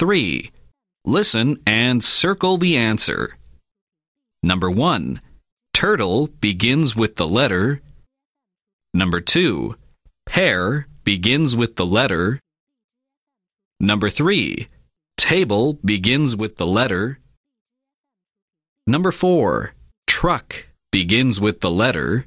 3. Listen and circle the answer. Number 1. Turtle begins with the letter. Number 2. Pear begins with the letter. Number 3. Table begins with the letter. Number 4. Truck begins with the letter.